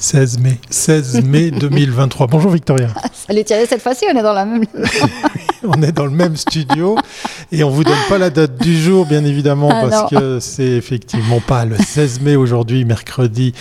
16 mai, 16 mai 2023. Bonjour Victoria. Salut Thierry, cette fois-ci on est dans la même. on est dans le même studio et on vous donne pas la date du jour bien évidemment Ah, parce non. que c'est effectivement pas le 16 mai aujourd'hui, mercredi,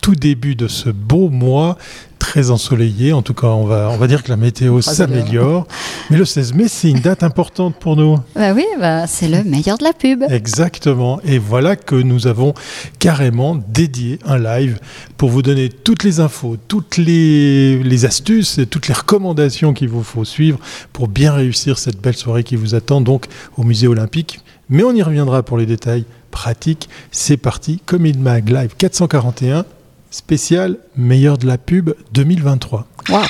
tout début de ce beau mois très ensoleillé. En tout cas, on va on va dire que la météo Ah, s'améliore. Mais le 16 mai, c'est une date importante pour nous. Bah oui, bah, c'est le meilleur de la pub. Exactement. Et voilà que nous avons carrément dédié un live pour vous donner toutes les infos, toutes les, les astuces et toutes les recommandations qu'il vous faut suivre pour bien réussir cette belle soirée qui vous attend donc au musée olympique. Mais on y reviendra pour les détails pratiques. C'est parti. Commit Mag Live 441, spécial meilleur de la pub 2023. Waouh.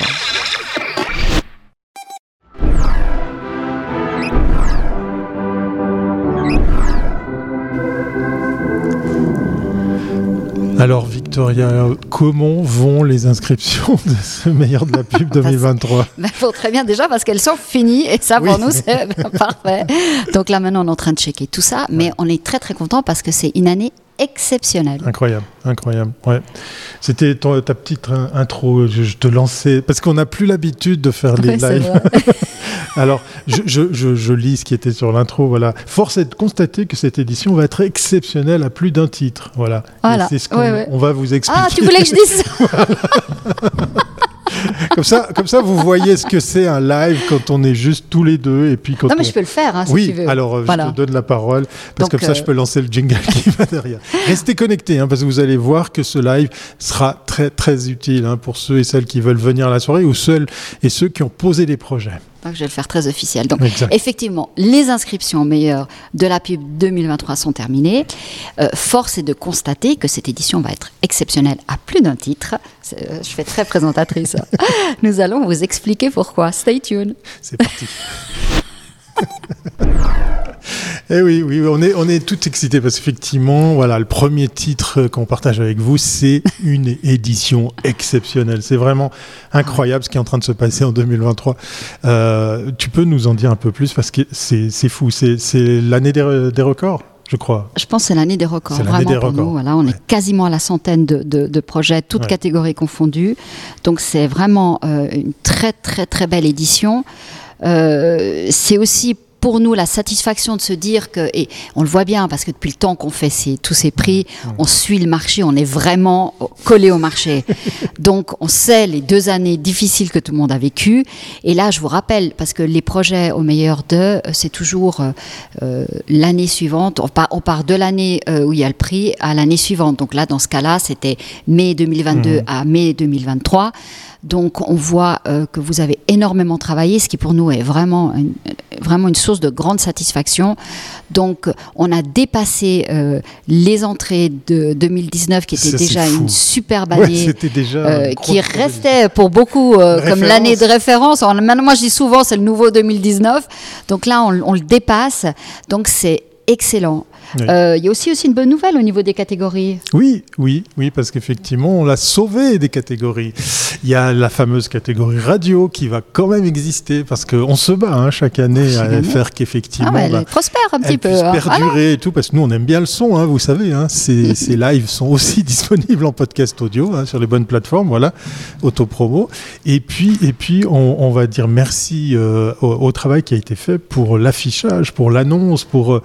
Alors Victoria, comment vont les inscriptions de ce meilleur de la pub 2023 Bah, faut très bien déjà parce qu'elles sont finies et ça pour nous c'est parfait. Donc là maintenant on est en train de checker tout ça, mais on est très très content parce que c'est une année exceptionnelle. Incroyable, incroyable. Ouais. C'était ta petite in- intro, je, je te lançais, parce qu'on n'a plus l'habitude de faire les Ouais, lives. Alors, je, je- je- je lis ce qui était sur l'intro, voilà. Force est de constater que cette édition va être exceptionnelle à plus d'un titre, voilà. Voilà. c'est ce qu'on Ouais, ouais. on va vous expliquer. Ah, tu voulais que je dise ça comme, ça, comme ça, vous voyez ce que c'est un live quand on est juste tous les deux, et puis quand Non mais on- je peux le faire hein, si oui, tu veux. alors euh, Voilà. je te donne la parole, parce que comme ça euh, je peux lancer le jingle qui va derrière. Restez connectés, hein, parce que vous allez voir que ce live sera très très utile hein, pour ceux et celles qui veulent venir à la soirée ou ceux et ceux qui ont posé des projets. Je vais le faire très officiel. Donc Exact. effectivement, les inscriptions meilleures de la pub 2023 sont terminées. Euh, force est de constater que cette édition va être exceptionnelle à plus d'un titre. Euh, Je fais très présentatrice. Nous allons vous expliquer pourquoi. Stay tuned. C'est parti. Eh oui, oui, on est, on est tout excités parce qu'effectivement, voilà, le premier titre qu'on partage avec vous, c'est une édition exceptionnelle. C'est vraiment incroyable ce qui est en train de se passer en 2023. Euh, tu peux nous en dire un peu plus parce que c'est c'est fou. C'est c'est l'année des, re- des records, je crois. Je pense que c'est l'année des records. C'est l'année Vraiment des pour records. nous, voilà, on Ouais. est quasiment à la centaine de, de- de projets, toutes Ouais. catégories confondues. Donc c'est vraiment euh, une très très très belle édition. Euh, c'est aussi pour nous la satisfaction de se dire que, et on le voit bien parce que depuis le temps qu'on fait ces- tous ces prix, on suit le marché, on est vraiment collé au marché. Donc on sait les deux années difficiles que tout le monde a vécues. Et là, je vous rappelle, parce que les projets au meilleur de, euh, c'est toujours euh, l'année suivante. On part, on part de l'année euh, où il y a le prix à l'année suivante. Donc là, dans ce cas-là, c'était mai 2022 Mhm. à mai 2023. Donc on voit euh, que vous avez énormément travaillé, ce qui pour nous est vraiment une, vraiment une source de grande satisfaction. Donc on a dépassé euh, les entrées de 2019 qui étaient Ça, déjà une superbe année. déjà euh, qui restait pour beaucoup euh, comme l'année de référence. Alors, maintenant, moi, je dis souvent, c'est le nouveau 2019. Donc là, on, on le dépasse. Donc c'est excellent. Oui. Euh, Il y a aussi, aussi une bonne nouvelle au niveau des catégories. Oui, oui, oui, parce qu'effectivement, on l'a sauvé des catégories. Il y a la fameuse catégorie radio qui va quand même exister parce qu'on se bat hein, chaque année à faire qu'effectivement. Ah ouais, elle bah, prospère un petit elle peu. puisse hein. Perdurer et tout, parce que nous on aime bien le son, hein, vous savez, hein, ces, ces lives sont aussi disponibles en podcast audio sur les bonnes plateformes, voilà, autopromo. Et puis, et puis on, on va dire merci euh, au, au travail qui a été fait pour l'affichage, pour l'annonce, pour, euh,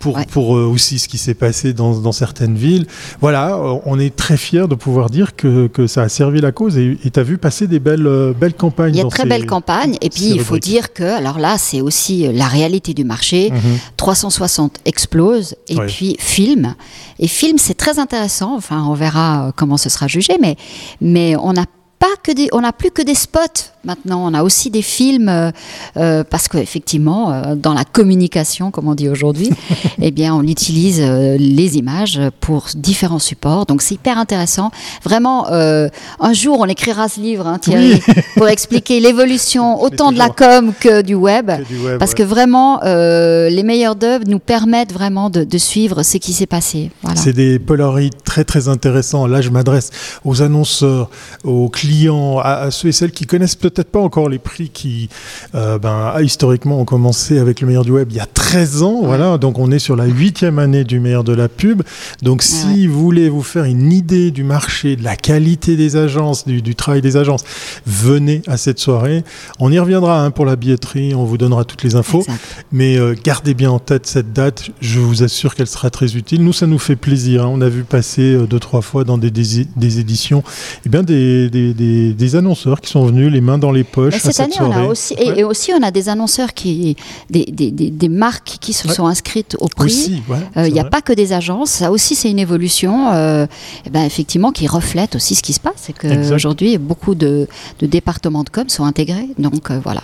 pour, Ouais. pour euh, aussi ce qui s'est passé dans, dans certaines villes. Voilà, euh, on est très fiers de pouvoir dire que, que ça a servi la cause et tu as vu passer des belles, euh, belles campagnes. Il y a très ces- belle campagne. Et puis, il faut dire que, alors là, c'est aussi la réalité du marché. Mhm. 360 explose. Et Ouais. puis, film. Et film, c'est très intéressant. Enfin, on verra comment ce sera jugé. Mais, mais on n'a pas que des, on n'a plus que des spots maintenant. On a aussi des films euh, euh, parce qu'effectivement, euh, dans la communication, comme on dit aujourd'hui, eh bien, on utilise euh, les images pour différents supports. Donc, c'est hyper intéressant. Vraiment, un jour, on écrira ce livre, hein, Thierry, pour expliquer l'évolution autant de la com que du web. Que du web, Parce ouais. que vraiment, les meilleurs d'œuvre nous permettent vraiment de, de suivre ce qui s'est passé. Voilà. C'est des Polaroids très très intéressants. Là, je m'adresse aux annonceurs, aux clients, à, à ceux et celles qui connaissent peut-être peut-être pas encore les prix qui, euh, ben, historiquement, ont commencé avec le meilleur du web il y a 13 ans. Voilà, donc on est sur la huitième année du meilleur de la pub. Donc si vous voulez vous faire une idée du marché, de la qualité des agences, du, travail des agences, venez à cette soirée. On y reviendra hein, pour la billetterie, on vous donnera toutes les infos. Mais euh, gardez bien en tête cette date. Je vous assure qu'elle sera très utile. Nous, ça nous fait plaisir. Hein. On a vu passer euh, deux, trois fois dans des, des, éditions eh bien, des, des, annonceurs qui sont venus les mains dans les poches. cette, année, on a aussi, et, aussi, on a des annonceurs qui, des, marques qui se sont inscrites au prix. Euh, il n'y a pas que des agences. Ça aussi, c'est une évolution, euh, eh ben, effectivement, qui reflète aussi ce qui se passe. C'est qu'aujourd'hui, beaucoup de, départements de com sont intégrés. Donc voilà.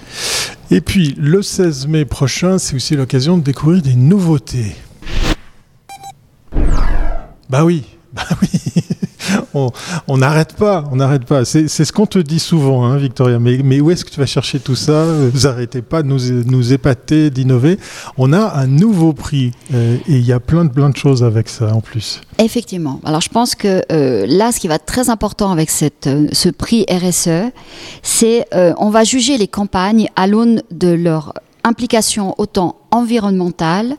Et puis, le 16 mai prochain, c'est aussi l'occasion de découvrir des nouveautés. Bah oui, bah oui. On n'arrête pas, on n'arrête pas. C'est ce qu'on te dit souvent, hein, Victoria. Mais, où est-ce que tu vas chercher tout ça? Vous n'arrêtez pas de nous, épater, d'innover. On a un nouveau prix euh, et il y a plein de, plein de choses avec ça en plus. Effectivement. Alors je pense que euh, là, ce qui va être très important avec euh, ce prix RSE, c'est on va juger les campagnes à l'aune de leur implication autant environnementale,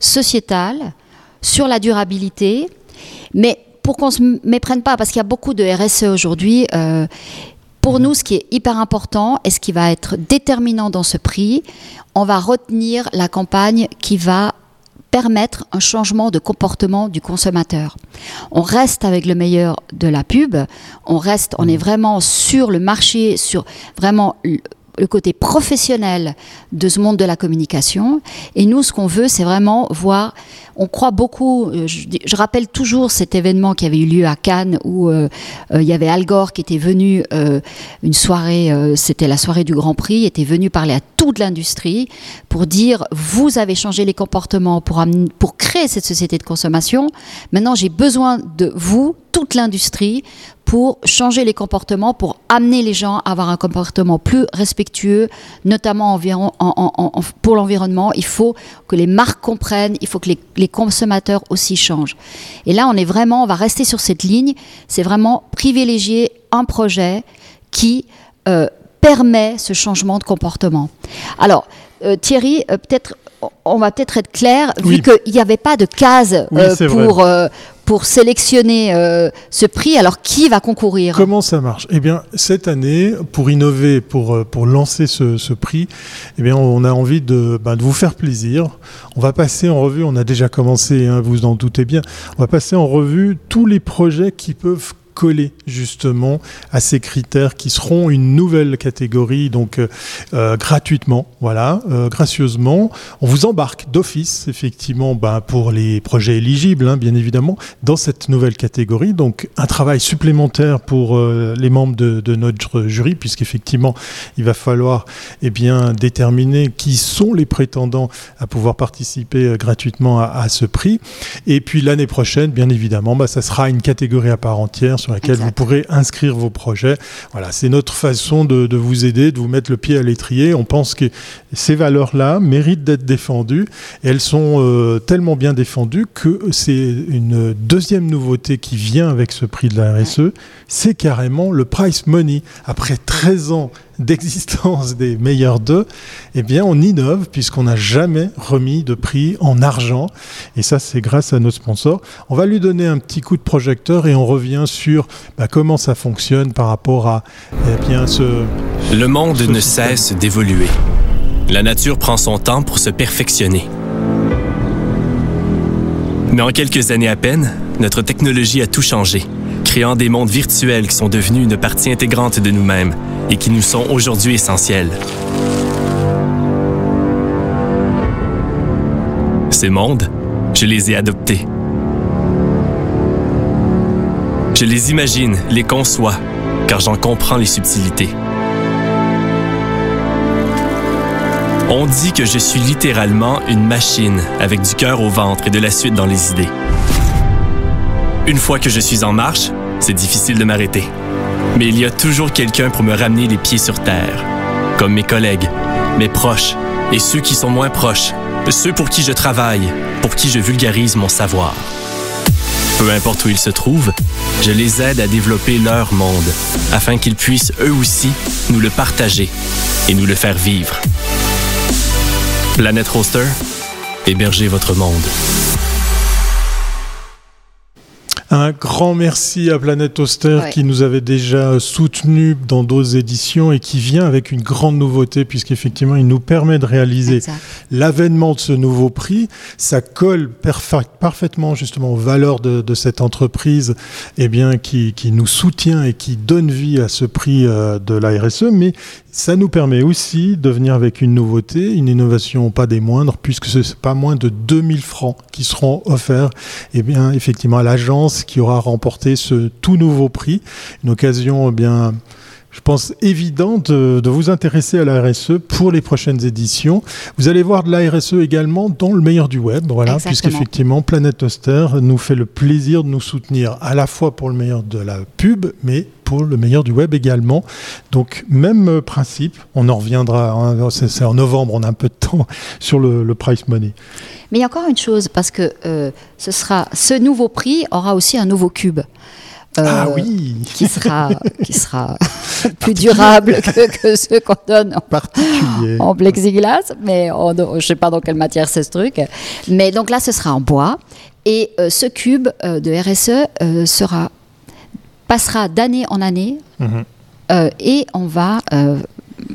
sociétale, sur la durabilité, mais pour qu'on se méprenne pas, parce qu'il y a beaucoup de RSE aujourd'hui, euh, pour nous, ce qui est hyper important et ce qui va être déterminant dans ce prix, on va retenir la campagne qui va permettre un changement de comportement du consommateur. On reste avec le meilleur de la pub, on reste, on est vraiment sur le marché, sur vraiment le côté professionnel de ce monde de la communication. Et nous, ce qu'on veut, c'est vraiment voir on croit beaucoup. Euh, je, rappelle toujours cet événement qui avait eu lieu à Cannes où euh, euh, il y avait Al Gore qui était venu une soirée, c'était la soirée du Grand Prix, était venu parler à toute l'industrie pour dire vous avez changé les comportements pour, pour créer cette société de consommation. Maintenant, j'ai besoin de vous, toute l'industrie, pour changer les comportements, pour amener les gens à avoir un comportement plus respectueux, notamment environ, pour l'environnement. Il faut que les marques comprennent, il faut que les, consommateurs aussi changent. Et là, on est vraiment, on va rester sur cette ligne. C'est vraiment privilégier un projet qui euh, permet ce changement de comportement. Alors, euh, Thierry, euh, peut-être on va peut-être être clair, vu qu'il n'y avait pas de case pour, pour sélectionner euh, ce prix. Alors, qui va concourir? Comment ça marche? Eh bien, cette année, pour innover, pour, euh, pour lancer ce, prix, eh bien, on a envie de, ben, de, vous faire plaisir. On va passer en revue, on a déjà commencé, hein, vous en doutez bien, on va passer en revue tous les projets qui peuvent coller justement à ces critères qui seront une nouvelle catégorie, donc euh, euh, gratuitement, voilà, euh, gracieusement. On vous embarque d'office, effectivement, ben, pour les projets éligibles, hein, bien évidemment, dans cette nouvelle catégorie. Donc un travail supplémentaire pour les membres de, notre jury, puisqu'effectivement, il va falloir eh bien, déterminer qui sont les prétendants à pouvoir participer gratuitement à, ce prix. Et puis l'année prochaine, bien évidemment, ben, ça sera une catégorie à part entière sur laquelle vous pourrez inscrire vos projets. Voilà, c'est notre façon de, vous aider, de vous mettre le pied à l'étrier. On pense que ces valeurs-là méritent d'être défendues et elles sont euh, tellement bien défendues que c'est une deuxième nouveauté qui vient avec ce prix de la RSE, c'est carrément le price money. Après 13 ans d'existence des meilleurs d'eux, eh bien, on innove puisqu'on n'a jamais remis de prix en argent. Et ça, c'est grâce à nos sponsors. On va lui donner un petit coup de projecteur et on revient sur bah, comment ça fonctionne par rapport à eh bien, ce... Le monde ne cesse d'évoluer. La nature prend son temps pour se perfectionner. Mais en quelques années à peine, notre technologie a tout changé créant des mondes virtuels qui sont devenus une partie intégrante de nous-mêmes et qui nous sont aujourd'hui essentiels. Ces mondes, je les ai adoptés. Je les imagine, les conçois, car j'en comprends les subtilités. On dit que je suis littéralement une machine avec du cœur au ventre et de la suite dans les idées. Une fois que je suis en marche, c'est difficile de m'arrêter. Mais il y a toujours quelqu'un pour me ramener les pieds sur terre. Comme mes collègues, mes proches et ceux qui sont moins proches, ceux pour qui je travaille, pour qui je vulgarise mon savoir. Peu importe où ils se trouvent, je les aide à développer leur monde, afin qu'ils puissent eux aussi nous le partager et nous le faire vivre. Planète Roster, hébergez votre monde. Un grand merci à Planète Toaster Ouais. qui nous avait déjà soutenu dans d'autres éditions et qui vient avec une grande nouveauté puisqu'effectivement il nous permet de réaliser l'avènement de ce nouveau prix. Ça colle parfaitement justement aux valeurs de, de cette entreprise eh bien, qui, qui nous soutient et qui donne vie à ce prix euh, de la RSE. Mais ça nous permet aussi de venir avec une nouveauté, une innovation pas des moindres, puisque ce n'est pas moins de 2000 francs qui seront offerts eh bien, effectivement, à l'agence qui aura remporté ce tout nouveau prix. Une occasion eh bien, je pense, évidente de, de vous intéresser à la RSE pour les prochaines éditions. Vous allez voir de la RSE également dans le meilleur du web, voilà, puisqu'effectivement, Planète Toaster nous fait le plaisir de nous soutenir à la fois pour le meilleur de la pub, mais pour le meilleur du web également. Donc, même principe, on en reviendra, hein, c'est c'est en novembre, on a un peu de temps sur le, le price money. Mais il y a encore une chose, parce que euh, ce, sera, ce nouveau prix aura aussi un nouveau cube. Euh, ah oui, Qui sera, qui sera plus durable que, que ceux qu'on donne en particulier. en plexiglas, mais en- je ne sais pas dans quelle matière c'est ce truc. Mais donc là, ce sera en bois. Et euh, ce cube euh, de RSE sera, passera d'année en année Mhm. et on va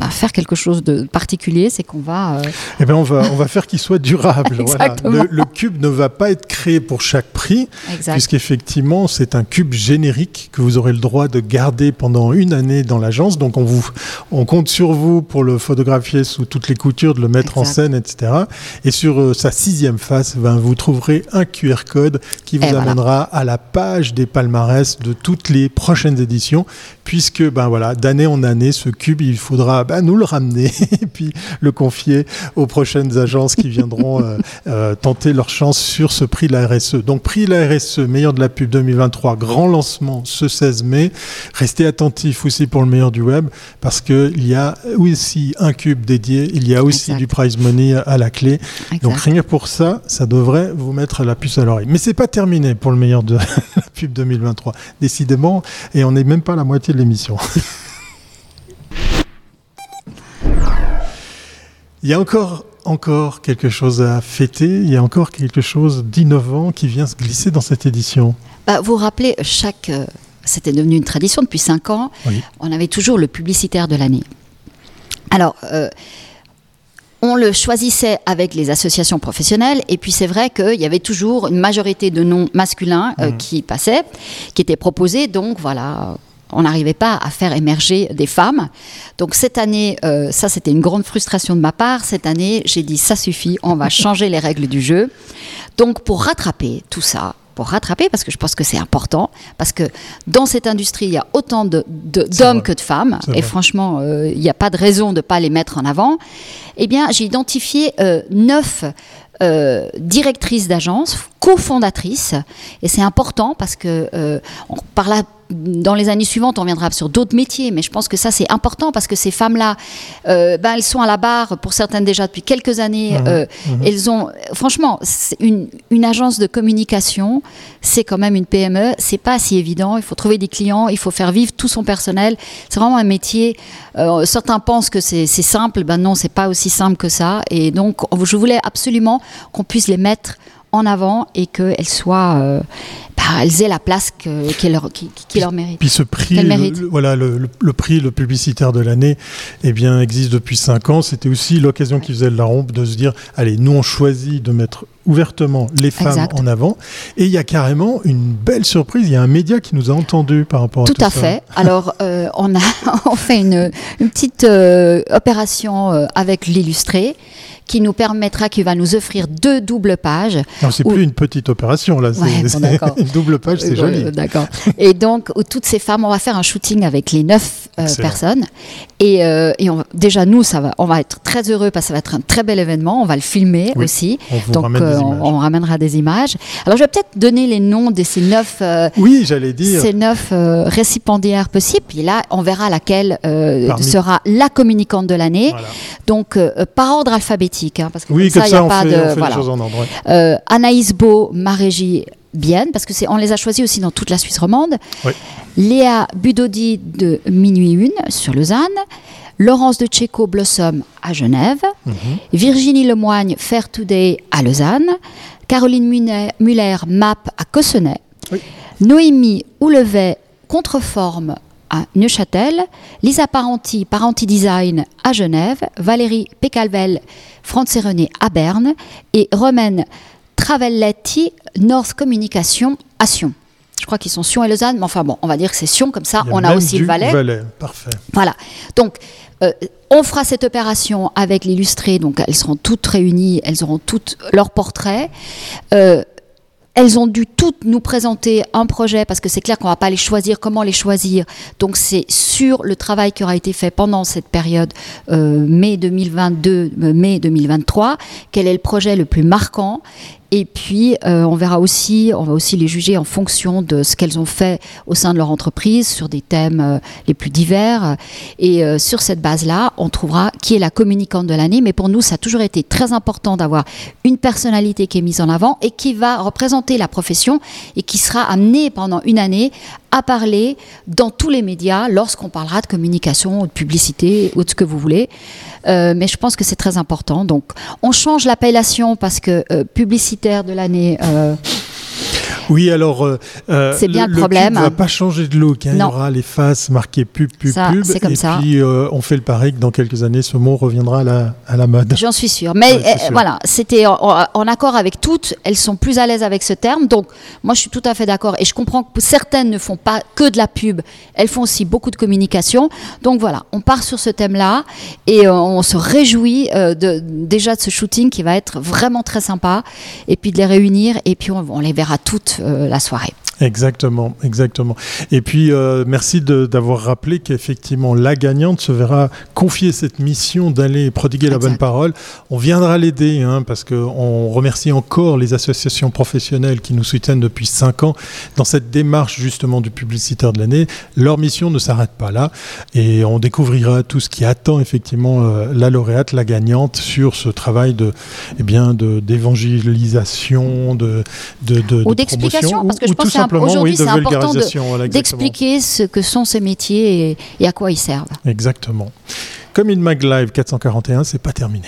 bah, faire quelque chose de particulier, c'est qu'on va... euh, Eh ben on va, on va faire qu'il soit durable. voilà. Le, le cube ne va pas être créé pour chaque prix, puisqu'effectivement, c'est un cube générique que vous aurez le droit de garder pendant une année dans l'agence. Donc, on, vous, on compte sur vous pour le photographier sous toutes les coutures, de le mettre en scène, etc. Et sur euh, sa sixième face, ben, vous trouverez un QR code qui vous Et voilà. amènera à la page des palmarès de toutes les prochaines éditions, puisque ben voilà, d'année en année, ce cube, il faudra ben, nous le ramener et puis le confier aux prochaines agences qui viendront euh, euh, tenter leur chance sur ce prix de la RSE. Donc prix de la RSE, meilleur de la pub 2023, grand lancement ce 16 mai. Restez attentifs aussi pour le meilleur du web parce que il y a aussi un cube dédié, il y a aussi Exact. du prize money à la clé. Exact. Donc rien que pour ça, ça devrait vous mettre la puce à l'oreille. Mais c'est pas terminé pour le meilleur de la pub 2023, décidément, et on n'est même pas à la moitié de l'émission. Il y a encore, encore quelque chose à fêter, il y a encore quelque chose d'innovant qui vient se glisser dans cette édition. Bah, vous vous rappelez, chaque, euh, c'était devenu une tradition depuis cinq ans, Oui. on avait toujours le publicitaire de l'année. Alors, euh, on le choisissait avec les associations professionnelles, et puis c'est vrai qu'il y avait toujours une majorité de noms masculins euh, Mhm. qui passaient, qui étaient proposés, donc voilà. On n'arrivait pas à faire émerger des femmes. Donc cette année, euh, ça c'était une grande frustration de ma part. Cette année, j'ai dit ça suffit, on va changer les règles du jeu. Donc pour rattraper tout ça, pour rattraper, parce que je pense que c'est important, parce que dans cette industrie, il y a autant de- de- C'est d'hommes que de femmes, et vrai. franchement, euh, il n'y a pas de raison de ne pas les mettre en avant. Eh bien, j'ai identifié euh, neuf euh, directrices d'agence, cofondatrices, et c'est important parce que on- par là, dans les années suivantes, on viendra sur d'autres métiers, mais je pense que ça c'est important parce que ces femmes-là, euh, ben, elles sont à la barre pour certaines déjà depuis quelques années. Mhm. euh, Mhm. elles ont, franchement, une, une agence de communication, c'est quand même une PME, c'est pas si évident. Il faut trouver des clients, il faut faire vivre tout son personnel. C'est vraiment un métier. euh, certains pensent que c'est c'est simple, ben non, c'est pas aussi simple que ça. Et donc, je voulais absolument qu'on puisse les mettre en avant et qu'elles soient, euh, bah, elles aient la place que, qui leur, qui, qui leur mérite. Puis ce prix, le, voilà, le, le- le prix, le publicitaire de l'année, eh bien, existe depuis cinq ans. C'était aussi l'occasion qui faisait de la rompe de se dire, allez, nous on choisit de mettre ouvertement les femmes Exact. en avant. Et il y a carrément une belle surprise. Il y a un média qui nous a entendus par rapport à Tout tout à ça. fait. Alors, euh, on a on fait une, une petite euh, opération avec l'illustré qui nous permettra, qui va nous offrir deux doubles pages. Alors, c'est Ou- plus une petite opération, là. C'est Ouais, bon, une double page, c'est Euh, joli. euh, D'accord. Et donc, où toutes ces femmes, on va faire un shooting avec les neuf. Personnes. Et, euh, et on déjà, nous, ça va, on va être très heureux parce que ça va être un très bel événement. On va le filmer Oui, aussi. Donc, ramène euh, on, ramènera des images. Alors, je vais peut-être donner les noms de ces neuf, euh, Oui, j'allais dire. ces neuf euh, récipiendaires possibles. Puis là, on verra laquelle euh, Parmi- sera la communicante de l'année. Voilà. Donc, euh, par ordre alphabétique. hein, parce que Oui, comme comme ça, il n'y on a pas fait, de. on fait voilà. les choses en ordre. ouais. Euh, Anaïs Beau, ma régie, Bienne, parce que c'est, on les a choisis aussi dans toute la Suisse romande. Oui. Léa Budodi de Minuit Une sur Lausanne. Laurence de Tchéco Blossom à Genève. Mhm. Virginie Lemoigne Fair Today à Lausanne. Caroline Muller MAP à Cossonay. Oui. Noémie Houlevet Contreforme à Neuchâtel, Lisa Parenti, Parenti Design à Genève, Valérie Pécalvel, France et René à Berne et Romaine Travelletti, North Communication à Sion. Je crois qu'ils sont Sion et Lausanne, mais enfin bon, on va dire que c'est Sion, comme ça Il y on a même aussi du le Valais. Parfait. Voilà. Donc, euh, on fera cette opération avec l'illustré. Donc, elles seront toutes réunies. Elles auront toutes leur portrait. Euh, elles ont dû toutes nous présenter un projet parce que c'est clair qu'on va pas les choisir. Comment les choisir? Donc, c'est sur le travail qui aura été fait pendant cette période euh, mai 2022, euh, mai 2023. Quel est le projet le plus marquant? Et puis, euh, on verra aussi, on va aussi les juger en fonction de ce qu'elles ont fait au sein de leur entreprise sur des thèmes euh, les plus divers. Et euh, sur cette base-là, on trouvera qui est la communicante de l'année. Mais pour nous, ça a toujours été très important d'avoir une personnalité qui est mise en avant et qui va représenter la profession et qui sera amenée pendant une année à parler dans tous les médias lorsqu'on parlera de communication ou de publicité ou de ce que vous voulez. Euh, mais je pense que c'est très important. Donc, on change l'appellation parce que euh, publicitaire de l'année, euh, Oui, alors. euh, euh, C'est bien le cube problème. va pas changer de look. hein. Il y aura les faces marquées pub, pub, Ça, pub. c'est comme et ça. puis, euh, on fait le pari que dans quelques années, ce mot reviendra à la, à la mode. j'en suis sûre. Mais Ouais, euh, sûr. voilà, c'était en, en accord avec toutes. Elles sont plus à l'aise avec ce terme. Donc, moi, je suis tout à fait d'accord. Et je comprends que certaines ne font pas que de la pub. Elles font aussi beaucoup de communication. Donc, voilà, on part sur ce thème-là. Et euh, on se réjouit de, déjà de ce shooting qui va être vraiment très sympa. Et puis de les réunir. Et puis, on, on les verra toutes la soirée. Exactement, exactement. Et puis, euh, merci d'avoir rappelé qu'effectivement, la gagnante se verra confier cette mission d'aller prodiguer la bonne parole. On viendra l'aider, hein, parce qu'on remercie encore les associations professionnelles qui nous soutiennent depuis cinq ans dans cette démarche justement du publicitaire de l'année. Leur mission ne s'arrête pas là, et on découvrira tout ce qui attend effectivement euh, la lauréate, la gagnante, sur ce travail de, eh bien, de d'évangélisation, de, de, de, Ou de d'explication, promotion, parce que ou- je ou pense que c'est simplement, aujourd'hui, oui, de c'est important de-. D'expliquer ce que sont ces métiers et, et à quoi ils servent. Exactement. Comme une Mag Live 441, c'est pas terminé.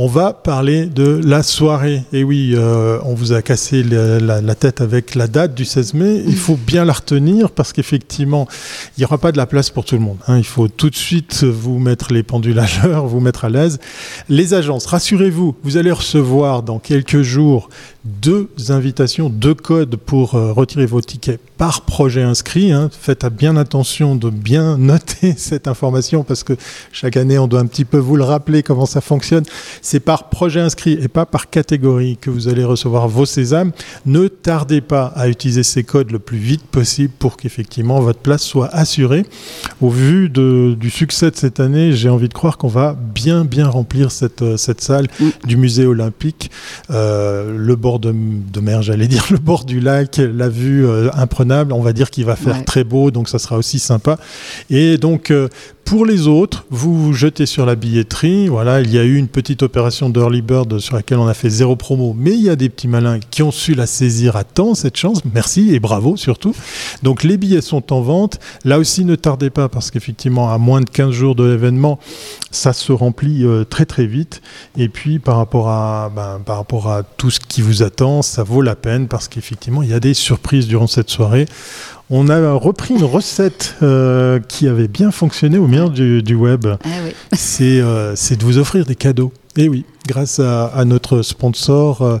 On va parler de la soirée. Et oui, euh, on vous a cassé la, la- la tête avec la date du 16 mai. Il faut bien la retenir parce qu'effectivement, il n'y aura pas de la place pour tout le monde. hein. Il faut tout de suite vous mettre les pendules à l'heure, vous mettre à l'aise. Les agences, rassurez-vous, vous allez recevoir dans quelques jours deux invitations, deux codes pour euh, retirer vos tickets par projet inscrit. hein. Faites à bien attention de bien noter cette information parce que chaque année, on doit un petit peu vous le rappeler comment ça fonctionne. C'est par projet inscrit et pas par catégorie que vous allez recevoir vos sésames. Ne tardez pas à utiliser ces codes le plus vite possible pour qu'effectivement votre place soit assurée. Au vu de- du succès de cette année, j'ai envie de croire qu'on va bien bien remplir cette, euh, cette salle Mm. du musée olympique. Euh, le bord de, de mer, j'allais dire, le bord du lac, la vue euh, imprenable, on va dire qu'il va faire Ouais. très beau, donc ça sera aussi sympa. Et donc, euh, pour les autres, vous vous jetez sur la billetterie. Voilà, il y a eu une petite opération d'early bird sur laquelle on a fait zéro promo, mais il y a des petits malins qui ont su la saisir à temps, cette chance. Merci et bravo surtout. Donc, les billets sont en vente. Là aussi, ne tardez pas parce qu'effectivement, à moins de 15 jours de l'événement, ça se remplit euh, très très vite. Et puis, ben, par rapport à tout ce qui vous attend, ça vaut la peine parce qu'effectivement, il y a des surprises durant cette soirée. On a repris une recette euh, qui avait bien fonctionné au milieu du, du web. Ah oui. C'est euh, c'est de vous offrir des cadeaux. Et oui, grâce à, notre sponsor, euh,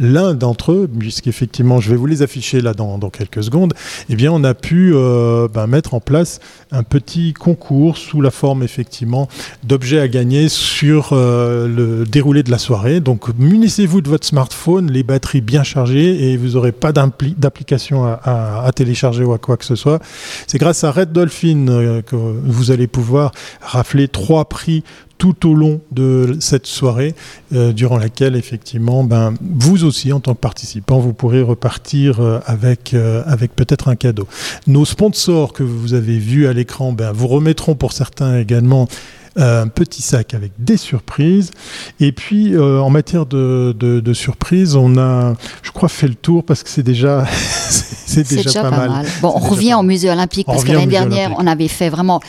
l'un d'entre eux, puisqu'effectivement, je vais vous les afficher là dans, quelques secondes, eh bien, on a pu euh, ben, mettre en place un petit concours sous la forme, effectivement, d'objets à gagner sur euh, le déroulé de la soirée. Donc, munissez-vous de votre smartphone, les batteries bien chargées, et vous n'aurez pas d'application à, télécharger ou à quoi que ce soit. C'est grâce à Red Dolphin que vous allez pouvoir rafler trois prix tout au long de cette soirée, euh, durant laquelle effectivement, ben, vous aussi en tant que participant, vous pourrez repartir euh, avec, euh, avec peut-être un cadeau. Nos sponsors que vous avez vus à l'écran, ben, vous remettront pour certains également un petit sac avec des surprises. Et puis, en matière de, de, surprises, on a, je crois, fait le tour parce que c'est déjà, c'est déjà, pas, mal. Bon, on revient au musée olympique parce que l'année dernière, on avait fait vraiment.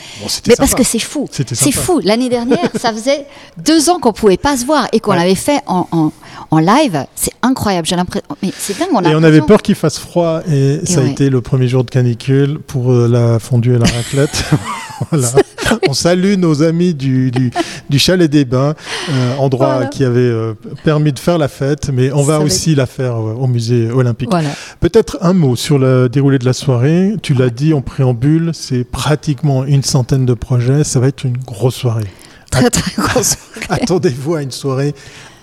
Mais parce que c'est fou. C'est fou. L'année dernière, ça faisait deux ans qu'on pouvait pas se voir et qu'on l'avait fait en, en, live. C'est incroyable. J'ai l'impression. Mais c'est dingue. On et on avait peur qu'il fasse froid et, ça a été le premier jour de canicule pour euh, la fondue et la raclette. voilà. On salue nos amis du, du, Chalet des Bains, euh, endroit qui avait euh, permis de faire la fête, mais on va aussi la faire au musée olympique. Peut-être un mot sur le déroulé de la soirée. Tu l'as dit en préambule, c'est pratiquement une centaine de projets. Ça va être une grosse soirée. Très très grosse soirée. Attendez-vous à une soirée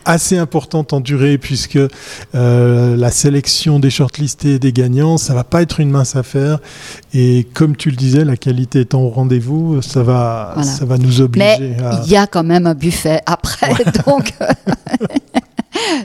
assez importante en durée puisque euh, la sélection des shortlistés et des gagnants, ça va pas être une mince affaire. Et comme tu le disais, la qualité étant au rendez-vous, ça va, ça va nous obliger. Mais il y a quand même un buffet après, donc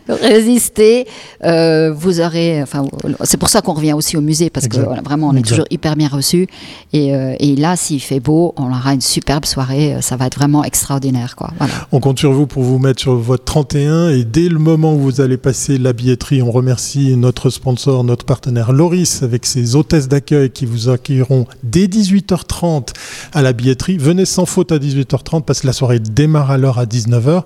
résister. Euh, vous aurez, enfin, c'est pour ça qu'on revient aussi au musée parce que vraiment, on est toujours hyper bien reçu. Et, euh, et là, s'il fait beau, on aura une superbe soirée. Ça va être vraiment extraordinaire, quoi. On compte sur vous pour vous mettre sur votre 31 et dès le moment où vous allez passer la billetterie, on remercie notre sponsor, notre partenaire Loris avec ses hôtesses d'accueil qui vous accueilleront dès 18h30 à la billetterie. Venez sans faute à 18h30 parce que la soirée démarre alors à 19h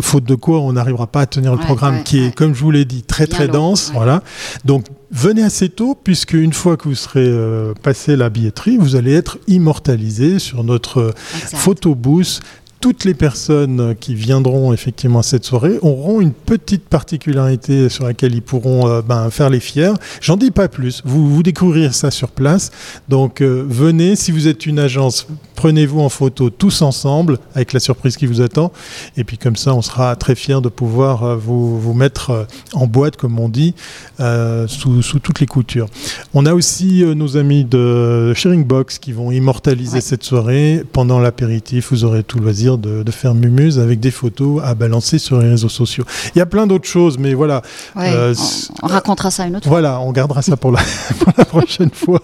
faute de quoi on n'arrivera pas à tenir le programme qui est, comme je vous l'ai dit, très très dense. Voilà. Donc venez assez tôt, puisque une fois que vous serez euh, passé la billetterie, vous allez être immortalisé sur notre photobooth toutes les personnes qui viendront effectivement à cette soirée auront une petite particularité sur laquelle ils pourront euh, ben, faire les fiers. J'en dis pas plus. Vous, vous découvrirez ça sur place. Donc euh, venez, si vous êtes une agence, prenez-vous en photo tous ensemble avec la surprise qui vous attend. Et puis comme ça, on sera très fiers de pouvoir euh, vous, vous mettre en boîte, comme on dit, sous, sous, toutes les coutures. On a aussi nos amis de Sharing Box qui vont immortaliser cette soirée. Pendant l'apéritif, vous aurez tout le loisir de, faire mumuse avec des photos à balancer sur les réseaux sociaux. Il y a plein d'autres choses, mais voilà. Euh, on, racontera ça une autre fois. Voilà, on gardera ça pour la, prochaine fois.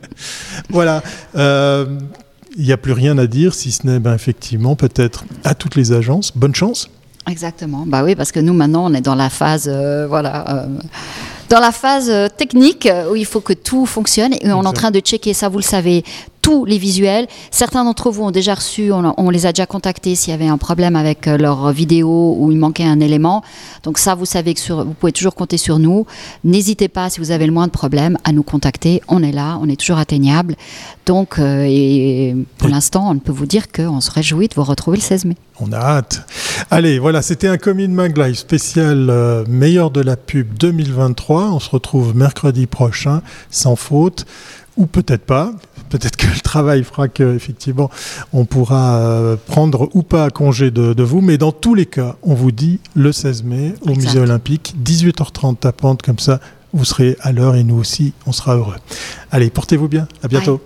voilà. Euh, il n'y a plus rien à dire, si ce n'est ben, effectivement peut-être à toutes les agences. Bonne chance. Exactement. Bah oui, parce que nous maintenant on est dans la phase, euh, voilà dans la phase technique où il faut que tout fonctionne et on est en train de checker ça, vous le savez, tous les visuels. Certains d'entre vous ont déjà reçu, on, les a déjà contactés s'il y avait un problème avec euh, leur vidéo ou il manquait un élément. Donc ça, vous savez que sur, vous pouvez toujours compter sur nous. N'hésitez pas, si vous avez le moins de problèmes, à nous contacter. On est là, on est toujours atteignable. Donc, euh, et pour l'instant, on peut vous dire qu'on se réjouit de vous retrouver le 16 mai. On a hâte. Allez, voilà, c'était un Comin Mag Live spécial euh, meilleur de la pub 2023. On se retrouve mercredi prochain, sans faute ou peut-être pas. Peut-être que le travail fera qu'effectivement, on pourra euh, prendre ou pas congé de, vous. Mais dans tous les cas, on vous dit le 16 mai au Musée Olympique, 18h30 à Pente, comme ça, vous serez à l'heure et nous aussi, on sera heureux. Allez, portez-vous bien. À bientôt.